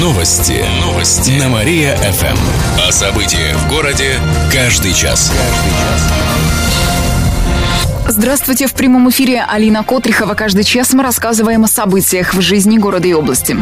Новости. Новости. На Мария-ФМ. О событиях в городе каждый час. Каждый час. Здравствуйте, в прямом эфире Алина Котрихова. Каждый час мы рассказываем о событиях в жизни города и области.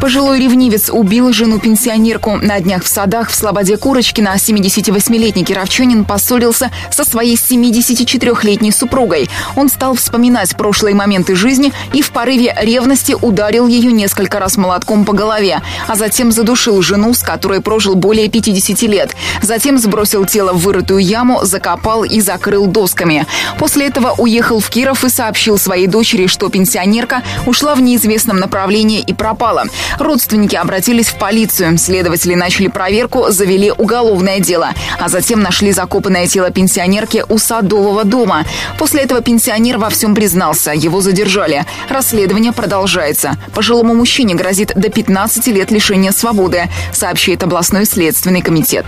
Пожилой ревнивец убил жену-пенсионерку. На днях в садах в Слободе Курочкина 78-летний кировчанин поссорился со своей 74-летней супругой. Он стал вспоминать прошлые моменты жизни и в порыве ревности ударил ее несколько раз молотком по голове, а затем задушил жену, с которой прожил более 50 лет. Затем сбросил тело в вырытую яму, закопал и закрыл досками. После этого уехал в Киров и сообщил своей дочери, что пенсионерка ушла в неизвестном направлении и пропала. Родственники обратились в полицию. Следователи начали проверку, завели уголовное дело, а затем нашли закопанное тело пенсионерки у садового дома. После этого пенсионер во всем признался. Его задержали. Расследование продолжается. Пожилому мужчине грозит до 15 лет лишения свободы, сообщает областной следственный комитет.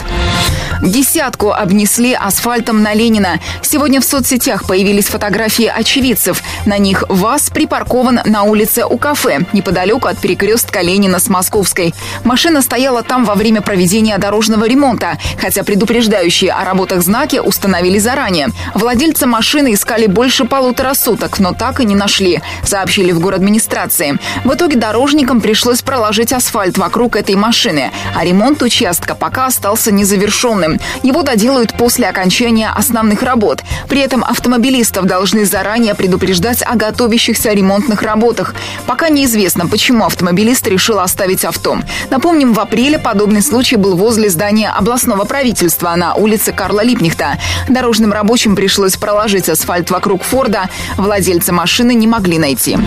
Десятку обнесли асфальтом на Ленина. Сегодня в соцсетях появились фотографии очевидцев. На них ВАЗ припаркован на улице у кафе, неподалеку от перекрестка Ленина с Московской. Машина стояла там во время проведения дорожного ремонта, хотя предупреждающие о работах знаки установили заранее. Владельца машины искали больше полутора суток, но так и не нашли, сообщили в администрации. В итоге дорожникам пришлось проложить асфальт вокруг этой машины, а ремонт участка пока остался незавершенным. Его доделают после окончания основных работ. При этом автомобиль Автомобилистов должны заранее предупреждать о готовящихся ремонтных работах. Пока неизвестно, почему автомобилист решил оставить авто. Напомним, в апреле подобный случай был возле здания областного правительства на улице Карла Липнихта. Дорожным рабочим пришлось проложить асфальт вокруг Форда. Владельца машины не могли найти.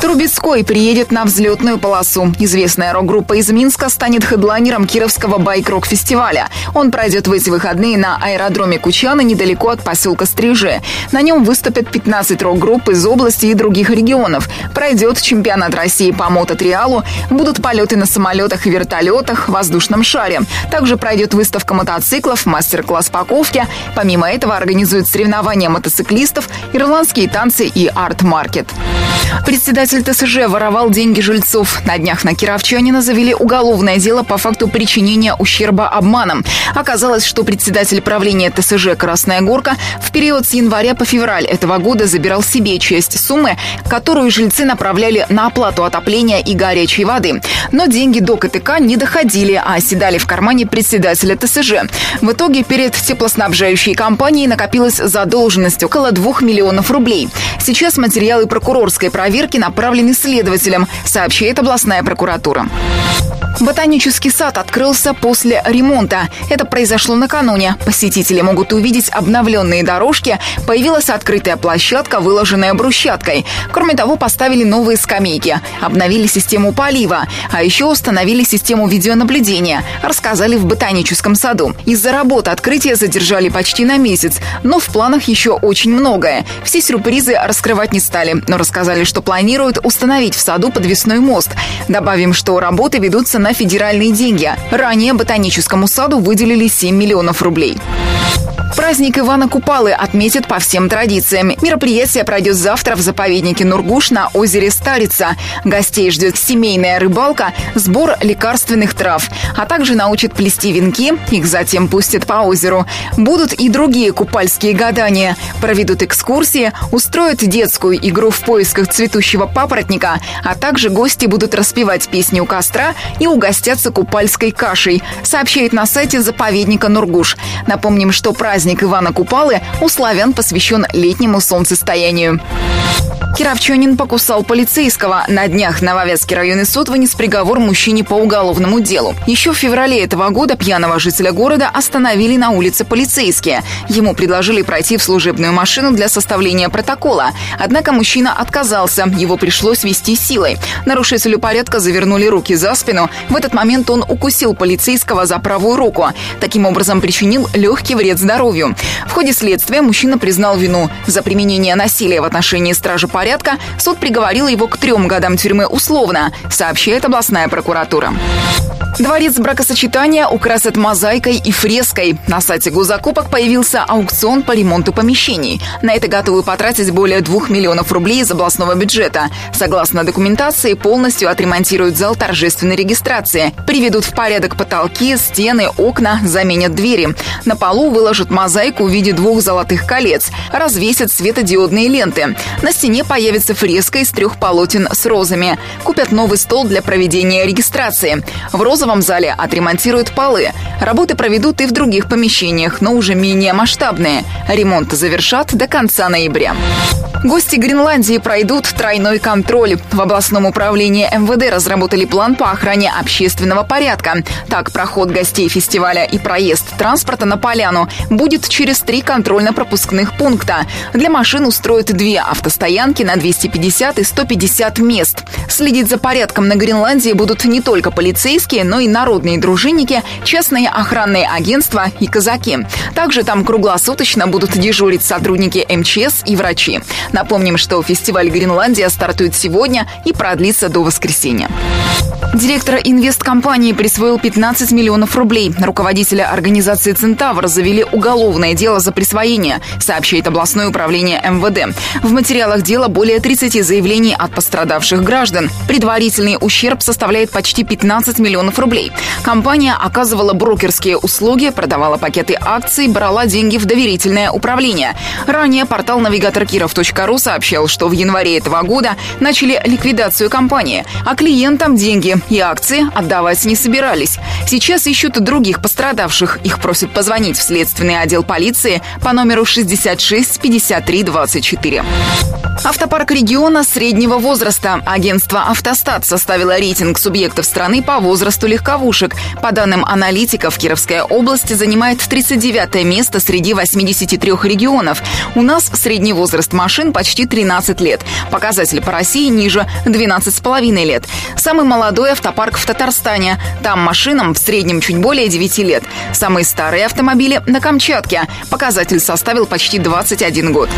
Трубецкой приедет на взлетную полосу. Известная рок-группа из Минска станет хедлайнером Кировского байк-рок-фестиваля. Он пройдет в эти выходные на аэродроме Кучана недалеко от поселка Стрижи. На нем выступят 15 рок-групп из области и других регионов. Пройдет чемпионат России по мототриалу, будут полеты на самолетах и вертолетах, воздушном шаре. Также пройдет выставка мотоциклов, мастер-класс по ковке. Помимо этого организуют соревнования мотоциклистов, ирландские танцы и арт-маркет. Председатель ТСЖ воровал деньги жильцов. На днях на Кировчанина завели уголовное дело по факту причинения ущерба обманом. Оказалось, что председатель правления ТСЖ «Красная горка» в период с января по февраль этого года забирал себе часть суммы, которую жильцы направляли на оплату отопления и горячей воды. Но деньги до КТК не доходили, а оседали в кармане председателя ТСЖ. В итоге перед теплоснабжающей компанией накопилась задолженность около 2 миллионов рублей. Сейчас материалы прокурорской проверки направлены следователям, сообщает областная прокуратура. Ботанический сад открылся после ремонта. Это произошло накануне. Посетители могут увидеть обновленные дорожки, появилась открытая площадка, выложенная брусчаткой. Кроме того, поставили новые скамейки, обновили систему полива, а еще установили систему видеонаблюдения, рассказали в ботаническом саду. Из-за работы открытия задержали почти на месяц, но в планах еще очень многое. Все сюрпризы раскрывать не стали, но рассказали, что планируют установить в саду подвесной мост. Добавим, что работы ведутся на федеральные деньги. Ранее ботаническому саду выделили 7 миллионов рублей. Праздник Ивана Купалы отметят по всем традициям. Мероприятие пройдет завтра в заповеднике Нургуш на озере Старица. Гостей ждет семейная рыбалка, сбор лекарственных трав, а также научат плести венки, их затем пустят по озеру. Будут и другие купальские гадания. Проведут экскурсии, устроят детскую игру в поисках цветущего папоротника, а также гости будут распевать песни у костра и угостятся купальской кашей, сообщает на сайте заповедника Нургуш. Напомним, что праздник Ивана Купалы у славян посвящен летнему солнцестоянию. Кировчанин покусал полицейского. На днях Нововятский районный суд вынес приговор мужчине по уголовному делу. Еще в феврале этого года пьяного жителя города остановили на улице полицейские. Ему предложили пройти в служебную машину для составления протокола. Однако мужчина отказался. Его пришлось вести силой. Нарушителю порядка завернули руки за спину. В этот момент он укусил полицейского за правую руку. Таким образом причинил легкий вред здоровью. В ходе следствия мужчина признал вину. За применение насилия в отношении стражи порядка суд приговорил его к трем годам тюрьмы условно, сообщает областная прокуратура. Дворец бракосочетания украсят мозаикой и фреской. На сайте госзакупок появился аукцион по ремонту помещений. На это готовы потратить более двух миллионов рублей из областного бюджета. Согласно документации, полностью отремонтируют зал торжественной регистрации. Приведут в порядок потолки, стены, окна, заменят двери. На полу выложат мозаику в виде двух золотых колец. Развесят светодиодные ленты. На стене появится фреска из трех полотен с розами. Купят новый стол для проведения регистрации. В розовом зале отремонтируют полы. Работы проведут и в других помещениях, но уже менее масштабные. Ремонт завершат до конца ноября. Гости Гренландии пройдут тройной контроль. В областном управлении МВД разработали план по охране общественного порядка. Так, проход гостей фестиваля и проезд транспорта на поляну будет через три контрольно-пропускных пункта. Для машин устроят две автостоянки на 250 и 150 мест. Следить за порядком на Гренландии будут не только полицейские, но и народные дружинники, частные охранные агентства и казаки. Также там круглосуточно будут дежурить сотрудники МЧС и врачи. Напомним, что фестиваль «Гренландия» стартует сегодня и продлится до воскресенья. Директор инвесткомпании присвоил 15 миллионов рублей. Руководителя организации «Центавр» завели уголовное дело за присвоение, сообщает областное управление МВД. В материалах дела более 30 заявлений от пострадавших граждан. Предварительный ущерб составляет почти 15 миллионов рублей. Компания оказывала брокерские услуги, продавала пакеты акций, брала деньги в доверительное управление. Ранее портал навигатор Киров.ру сообщал, что в январе этого года начали ликвидацию компании, а клиентам деньги и акции отдавать не собирались. Сейчас ищут других пострадавших. Их просят позвонить в следственный отдел полиции по номеру 66 53 24. Автопарк региона среднего возраста. Агентство «Автостат» составило рейтинг субъектов страны по возрасту легковушек. По данным аналитиков, Кировская область занимает 39 место среди 83 регионов. У нас средний возраст машин почти 13 лет. Показатель по России ниже 12,5 лет. Самый молодой автопарк в Татарстане. Там машинам в среднем чуть более 9 лет. Самые старые автомобили на Камчатке. Показатель составил почти 21 год.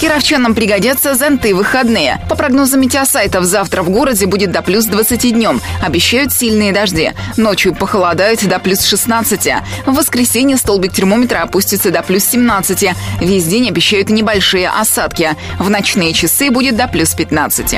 Кировчанам пригодятся зонты выходные. По прогнозам метеосайтов, завтра в городе будет до плюс 20 днем. Обещают сильные дожди. Ночью похолодает до плюс 16. В воскресенье столбик термометра опустится до плюс 17. Весь день обещают небольшие осадки. В ночные часы будет до плюс 15.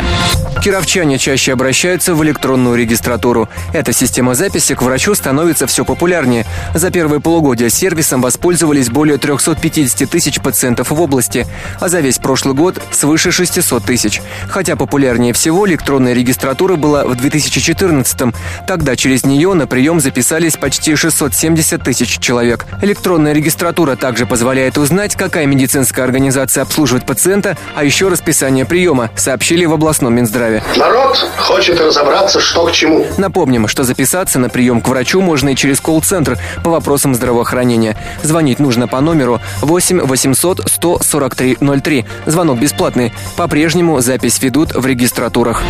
Кировчане чаще обращаются в электронную регистратуру. Эта система записи к врачу становится все популярнее. За первое полугодие сервисом воспользовались более 350 тысяч пациентов в области, а за весь прошлый год свыше 600 тысяч. Хотя популярнее всего электронная регистратура была в 2014-м. Тогда через нее на прием записались почти 670 тысяч человек. Электронная регистратура также позволяет узнать, какая медицинская организация обслуживает пациента, а еще расписание приема, сообщили в областном Минздраве. Народ хочет разобраться, что к чему. Напомним, что записаться на прием к врачу можно и через колл-центр по вопросам здравоохранения. Звонить нужно по номеру 8 800 143 03. Звонок бесплатный. По-прежнему запись ведут в регистратурах.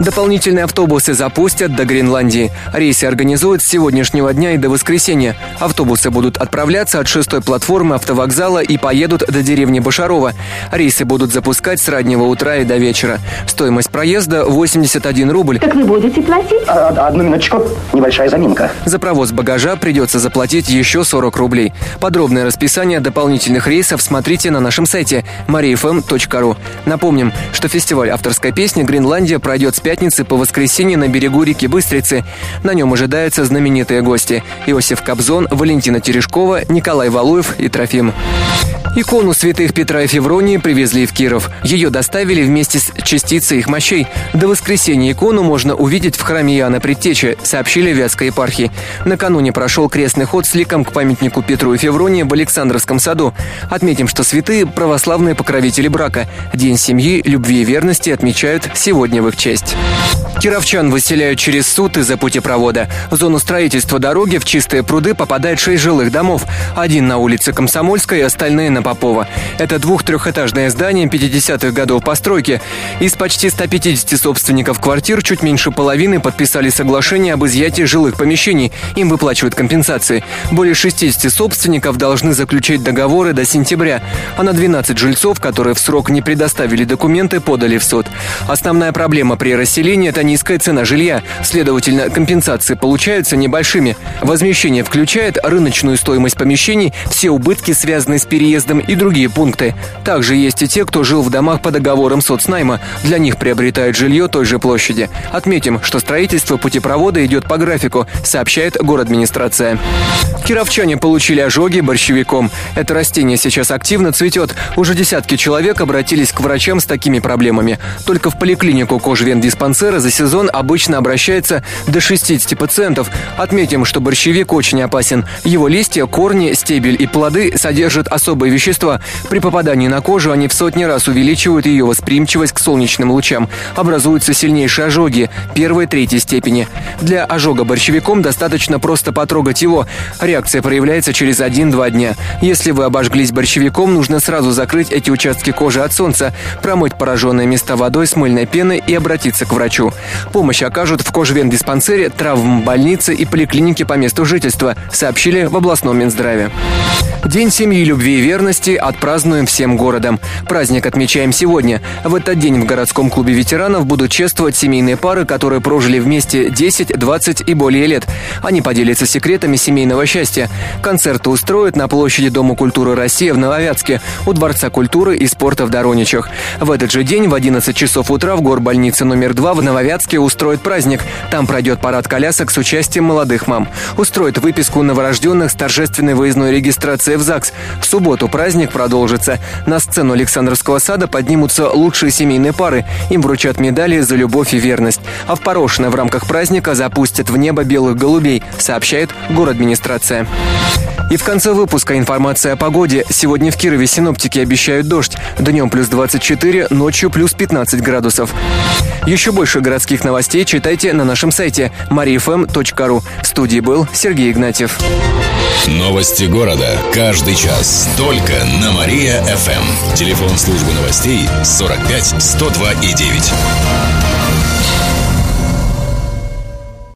Дополнительные автобусы запустят до Гренландии. Рейсы организуют с сегодняшнего дня и до воскресенья. Автобусы будут отправляться от шестой платформы автовокзала и поедут до деревни Башарова. Рейсы будут запускать с раннего утра и до вечера. Стоимость проезда 81 рубль. Так вы будете платить? А, одну минуточку. Небольшая заминка. За провоз багажа придется заплатить еще 40 рублей. Подробное расписание дополнительных рейсов смотрите на нашем сайте mariafm.ru. Напомним, что фестиваль авторской песни «Гренландия» пройдет с пятницы по воскресенье на берегу реки Быстрицы. На нем ожидаются знаменитые гости – Иосиф Кобзон, Валентина Терешкова, Николай Валуев и Трофим. Икону святых Петра и Февронии привезли в Киров. Ее доставили вместе с частицей их мощей. До воскресенья икону можно увидеть в храме Иоанна Предтечи, сообщили Вятской епархии. Накануне прошел крестный ход с ликом к памятнику Петру и Февронии в Александровском саду. Отметим, что святые – православные покровители брака. День семьи, любви и верности отмечают сегодня в их честь. Кировчан выселяют через суд из-за путепровода. В зону строительства дороги в чистые пруды попадает шесть жилых домов. Один на улице Комсомольской, остальные на Попова. Это двух-трехэтажное здание 50-х годов постройки. Из почти 150 собственников квартир чуть меньше половины подписали соглашение об изъятии жилых помещений. Им выплачивают компенсации. Более 60 собственников должны заключить договоры до сентября. А на 12 жильцов, которые в срок не предоставили документы, подали в суд. Основная проблема при расселении – это низкая цена жилья. Следовательно, компенсации получаются небольшими. Возмещение включает рыночную стоимость помещений, все убытки, связанные с переездом и другие пункты. Также есть и те, кто жил в домах по договорам соцнайма. Для них приобретают жилье той же площади. Отметим, что строительство путепровода идет по графику, сообщает город администрация. Кировчане получили ожоги борщевиком. Это растение сейчас активно цветет. Уже десятки человек обратились к врачам с такими проблемами. Только в поликлинику кожвендиспансера за сезон обычно обращается до 60 пациентов. Отметим, что борщевик очень опасен. Его листья, корни, стебель и плоды содержат особые вещества. При попадании на кожу они в сотни раз увеличивают ее восприимчивость к солнечным лучам. Образуются сильнейшие ожоги первой и третьей степени. Для ожога борщевиком достаточно просто потрогать его. Реакция проявляется через 1-2 дня. Если вы обожглись борщевиком, нужно сразу закрыть эти участки кожи от солнца, промыть пораженные места водой с мыльной пеной и обратиться к врачу. Помощь окажут в кожвендиспансере, травмбольнице и поликлинике по месту жительства, сообщили в областном Минздраве. День семьи, любви и верности отпразднуем всем городом. Праздник отмечаем сегодня. В этот день в городском клубе ветеранов будут чествовать семейные пары, которые прожили вместе 10, 20 и более лет. Они поделятся секретами семейного счастья. Концерты устроят на площади Дома культуры России в Нововятске, у Дворца культуры и спорта в Дороничах. В этот же день в 11 часов утра в горбольнице номер 2 в Нововятске устроят праздник. Там пройдет парад колясок с участием молодых мам. Устроят выписку новорожденных с торжественной выездной регистрацией в ЗАГС. В субботу праздник продолжится. На сцену Александровского сада поднимутся лучшие семейные пары. Им вручат медали за любовь и верность. А в Порошино в рамках праздника запустят в небо белых голубей, сообщает город администрация. И в конце выпуска информация о погоде. Сегодня в Кирове синоптики обещают дождь. Днем плюс 24, ночью плюс 15 градусов. Еще больше городских новостей читайте на нашем сайте mariafm.ru. В студии был Сергей Игнатьев. Новости города. Каждый час. Только на Мария-ФМ. Телефон службы новостей 45 102 и 9.